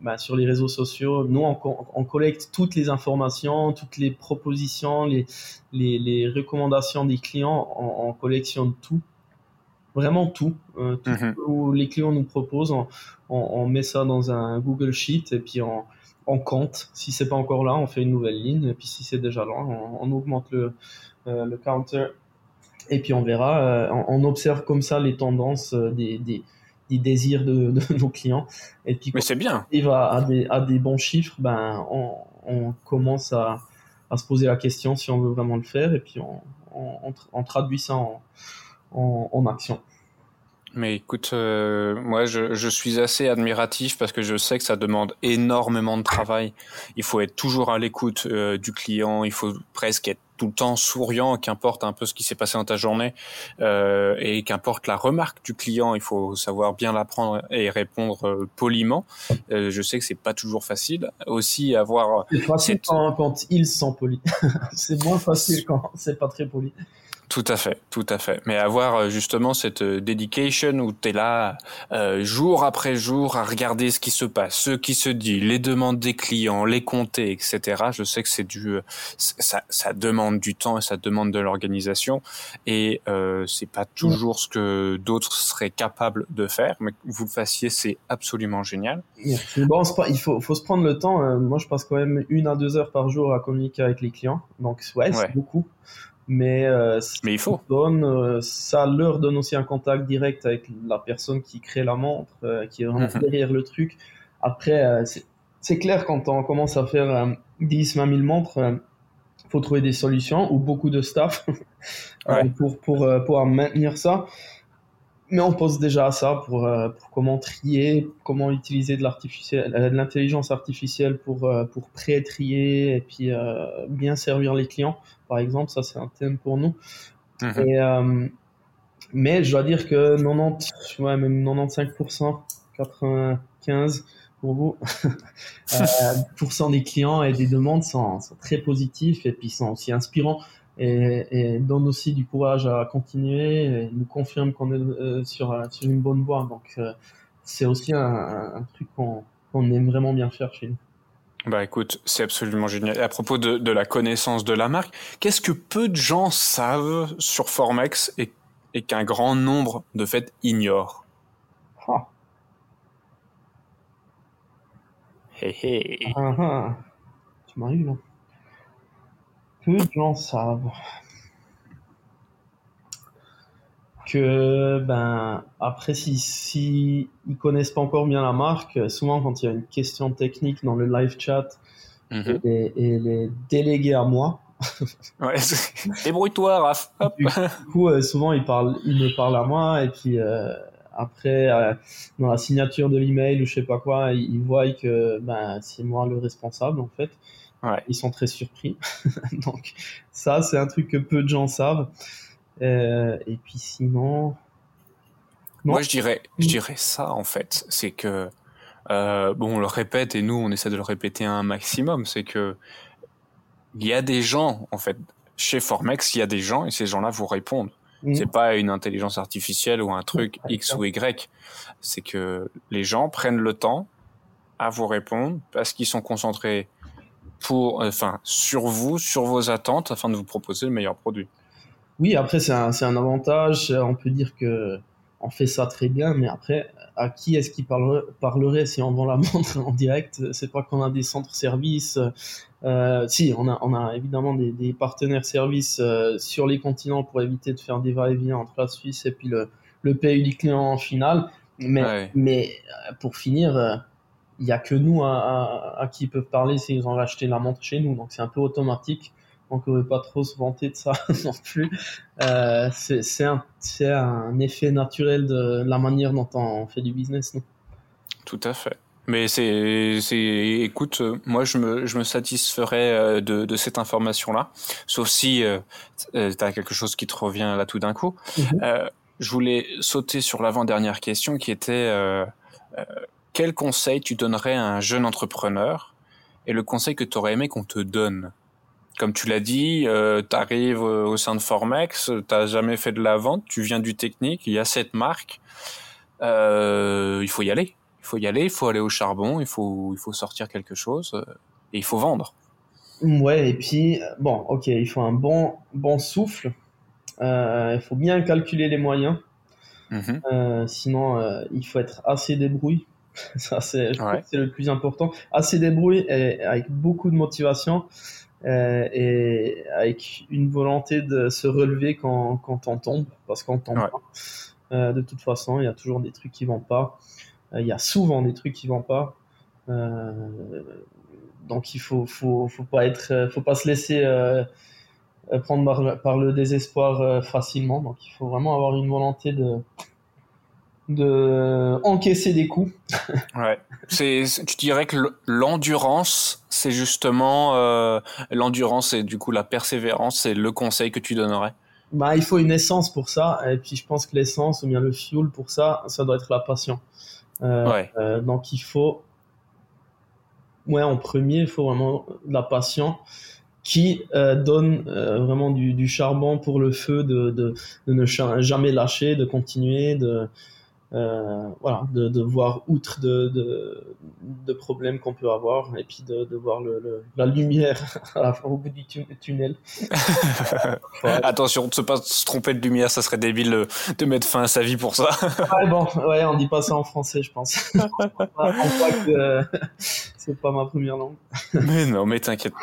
S2: bah, sur les réseaux sociaux, nous, on, collecte toutes les informations, toutes les propositions, les, les, les recommandations des clients, on, on collectionne tout vraiment tout. Euh, tout ce mhm. que les clients nous proposent, on, met ça dans un Google Sheet et puis on, compte. Si c'est pas encore là, on fait une nouvelle ligne. Et puis si c'est déjà là, on, augmente le, euh, le counter. Et puis on verra, euh, on, observe comme ça les tendances des, des, des désirs de, de, nos clients. Et puis
S1: Mais c'est bien.
S2: Il va à des, à des bons chiffres, ben on, on commence à, à, se poser la question si on veut vraiment le faire. Et puis on, on traduit ça en en, action.
S1: Mais écoute, euh, moi je, je, suis assez admiratif parce que je sais que ça demande énormément de travail. Il faut être toujours à l'écoute euh, du client, il faut presque être tout le temps souriant, qu'importe un peu ce qui s'est passé dans ta journée euh, et qu'importe la remarque du client, il faut savoir bien la prendre et répondre euh, poliment. Euh, je sais que c'est pas toujours facile. Aussi avoir.
S2: C'est facile quand, quand, ils sont polis. c'est moins facile quand c'est pas très poli.
S1: Tout à fait, tout à fait. Mais avoir euh, justement cette euh, dedication où tu es là euh, jour après jour à regarder ce qui se passe, ce qui se dit, les demandes des clients, les compter, etc. Je sais que c'est du, ça, ça, demande du temps et ça demande de l'organisation et euh, c'est pas toujours ce que d'autres seraient capables de faire, mais que vous le fassiez, c'est absolument génial.
S2: Bon, il faut, faut se prendre le temps. Moi, je passe quand même une à deux heures par jour à communiquer avec les clients, donc ouais, c'est beaucoup mais, euh,
S1: mais il faut.
S2: Donne, euh, ça leur donne aussi un contact direct avec la personne qui crée la montre, euh, qui est vraiment mhm. derrière le truc. Après, c'est clair, quand on commence à faire 10, 20 000 montres, il faut trouver des solutions ou beaucoup de staff pour, pour pouvoir maintenir ça. Mais on pose déjà à ça pour, pour comment trier, comment utiliser de l'intelligence artificielle pour, pour pré-trier et puis bien servir les clients par exemple. Ça, c'est un thème pour nous. Euh, mais je dois dire que 90, ouais, même 95%, 95% pour vous, euh, des clients et des demandes sont, très positifs et puis sont aussi inspirants et, donnent aussi du courage à continuer et nous confirment qu'on est euh, sur, sur une bonne voie. Donc, c'est aussi un, truc qu'on aime vraiment bien faire chez nous.
S1: Bah écoute, c'est absolument génial. Et à propos de, de, la connaissance de la marque, qu'est-ce que peu de gens savent sur Formex et, et qu'un grand nombre de fait ignorent ah.
S2: Hey, hey. Ah, ah. Tu m'as eu là? Peu de gens savent que ben après si si ils connaissent pas encore bien la marque, souvent quand il y a une question technique dans le live chat mhm. et, les délégués à moi.
S1: ouais, débrouille-toi, Raph.
S2: Du, coup, euh, souvent ils parlent, ils me parlent à moi et puis euh, après euh, dans la signature de l'email ou je sais pas quoi, ils, voient que ben c'est moi le responsable en fait.
S1: Ouais.
S2: Ils sont très surpris. Donc ça c'est un truc que peu de gens savent. Euh, et puis sinon.
S1: Moi, je dirais, je dirais ça en fait. C'est que euh, bon, on le répète et nous, on essaie de le répéter un maximum. C'est que il y a des gens en fait chez Formex, il y a des gens et ces gens-là vous répondent. Mmh. C'est pas une intelligence artificielle ou un truc X ou Y. C'est que les gens prennent le temps à vous répondre parce qu'ils sont concentrés pour, enfin, sur vous, sur vos attentes, afin de vous proposer le meilleur produit.
S2: Oui, après, c'est un, un, avantage. On peut dire que on fait ça très bien, mais après, à qui est-ce qui parlerait, parlerait, si on vend la montre en direct? C'est pas qu'on a des centres services. Euh, si, on a, on a évidemment des, des partenaires services euh, sur les continents pour éviter de faire des va-et-vient entre la Suisse et puis le, le pays du client final. Mais, mais euh, pour finir, euh, il n'y a que nous à, à, à, qui ils peuvent parler s'ils ont acheté la montre chez nous. Donc c'est un peu automatique donc on ne veut pas trop se vanter de ça non plus. Euh, c'est un, un, effet naturel de la manière dont on fait du business.
S1: Tout à fait. Mais c'est, écoute, moi je me, je me satisferais euh, de, de cette information-là, sauf si euh, euh tu as quelque chose qui te revient là tout d'un coup. Mhm. euh, je voulais sauter sur l'avant-dernière question qui était euh, quel conseil tu donnerais à un jeune entrepreneur et le conseil que tu aurais aimé qu'on te donne? Comme tu l'as dit, euh, tu arrives au sein de Formex, tu jamais fait de la vente, tu viens du technique, il y a cette marque, euh, il faut y aller. Il faut y aller, il faut aller au charbon, il faut, il faut sortir quelque chose euh, et il faut vendre.
S2: Ouais, et puis, bon, ok, il faut un bon, bon souffle, euh, il faut bien calculer les moyens, mhm. euh, sinon il faut être assez débrouillé. Ça, c'est le plus important. Assez débrouillé et avec beaucoup de motivation. Euh, et avec une volonté de se relever quand, quand on tombe, parce qu'on tombe pas. Euh, de toute façon, il y a toujours des trucs qui vont pas. Euh, il y a souvent des trucs qui vont pas. donc il faut, faut, faut pas être, faut pas se laisser prendre par, par, le désespoir facilement. Donc il faut vraiment avoir une volonté de de encaisser des coups.
S1: ouais. C'est, tu dirais que l'endurance, c'est justement euh, l'endurance et du coup la persévérance, c'est le conseil que tu donnerais?
S2: Bah, il faut une essence pour ça, et puis je pense que l'essence ou bien le fuel pour ça, ça doit être la passion. Euh, ouais. euh, donc il faut, ouais, en premier, il faut vraiment de la passion. qui euh, donne euh, vraiment du, du, charbon pour le feu de, de, de, ne jamais lâcher, de continuer, de, euh, voilà, de, de, voir outre de, de, de problèmes qu'on peut avoir et puis de, de voir le, le, la lumière au bout du tunnel.
S1: Attention, de ne pas se tromper de lumière, ça serait débile de mettre fin à sa vie pour ça.
S2: ouais, bon, ouais, on dit pas ça en français, je pense. c'est pas ma première langue.
S1: mais non, mais t'inquiète.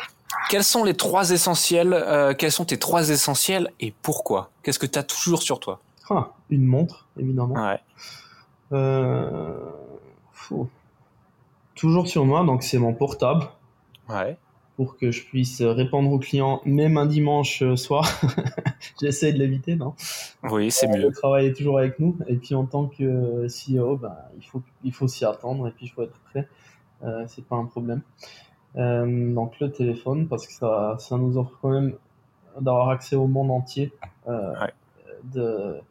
S1: Quels sont les trois essentiels euh, Quels sont tes trois essentiels et pourquoi? Qu'est-ce que tu as toujours sur toi?
S2: Ah, Une montre, évidemment.
S1: Ouais.
S2: Euh, toujours sur moi, donc c'est mon portable.
S1: Ouais.
S2: Pour que je puisse répondre aux clients, même un dimanche soir. J'essaie de l'éviter, non?
S1: Oui, c'est mieux.
S2: Le travail est toujours avec nous. Et puis en tant que CEO, ben, il faut, il faut s'y attendre et puis il faut être prêt. Euh, c'est pas un problème. Euh, donc le téléphone, parce que ça, ça nous offre quand même d'avoir accès au monde entier. Euh,
S1: ouais.
S2: de,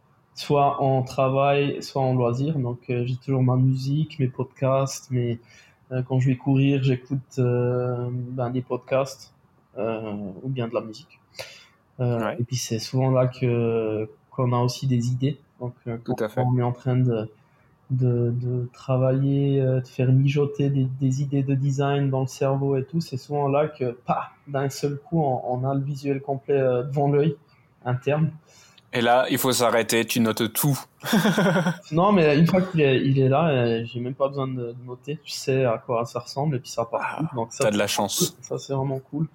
S2: soit en travail, soit en loisir. Donc euh, j'ai toujours ma musique, mes podcasts, mais euh, quand je vais courir, j'écoute euh, ben, des podcasts ou bien de la musique.
S1: Ouais.
S2: Et puis c'est souvent là que qu'on a aussi des idées. Donc
S1: Tout à fait.
S2: on est en train de de, de, travailler, de faire mijoter des, des, idées de design dans le cerveau et tout, c'est souvent là que, d'un seul coup, on, on, a le visuel complet devant l'œil interne.
S1: Et là, il faut s'arrêter, tu notes tout.
S2: non, mais une fois qu'il est, il est là, j'ai même pas besoin de noter, je sais à quoi ça ressemble et puis ça part.
S1: Ah, Donc ça, t'as de la chance.
S2: Cool. Ça, c'est vraiment cool.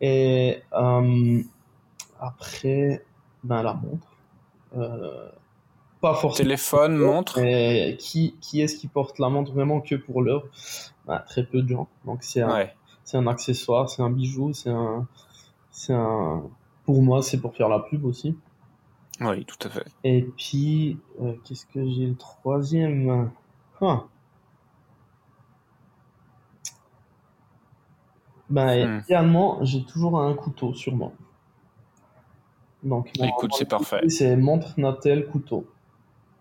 S2: Et euh, après, ben la montre. Euh, pas forcément.
S1: Téléphone, montre.
S2: Mais qui, qui est-ce qui porte la montre vraiment que pour l'heure? Ben, Très peu de gens. Donc c'est un,
S1: ouais.
S2: c'est un accessoire, c'est un bijou, c'est un, c'est un. Pour moi, c'est pour faire la pub aussi.
S1: Oui, tout à fait.
S2: Et puis, euh, qu'est-ce que j'ai le troisième? Ben, hmm. j'ai toujours un couteau sur moi. Donc,
S1: écoute, c'est parfait.
S2: C'est montre, natel, couteau.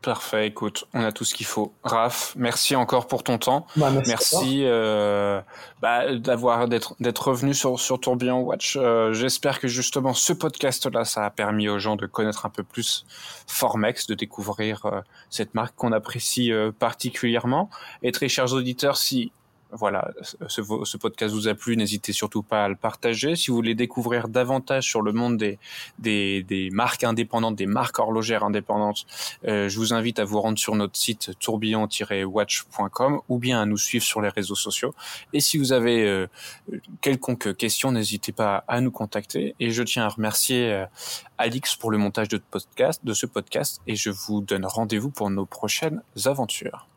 S1: Parfait, écoute, on a tout ce qu'il faut. Raph, merci encore pour ton temps.
S2: Bah, merci,
S1: merci euh, bah, d'avoir d'être d'être revenu sur sur Tourbillon Watch. Euh, J'espère que justement ce podcast-là, ça a permis aux gens de connaître un peu plus Formex, de découvrir euh, cette marque qu'on apprécie euh, particulièrement. Et très chers auditeurs, si voilà, ce, podcast vous a plu, n'hésitez surtout pas à le partager. Si vous voulez découvrir davantage sur le monde des, marques indépendantes, des marques horlogères indépendantes, euh, je vous invite à vous rendre sur notre site tourbillon-watch.com ou bien à nous suivre sur les réseaux sociaux. Et si vous avez euh, quelconque question, n'hésitez pas à nous contacter. Et je tiens à remercier euh, Alix pour le montage de ce podcast et je vous donne rendez-vous pour nos prochaines aventures.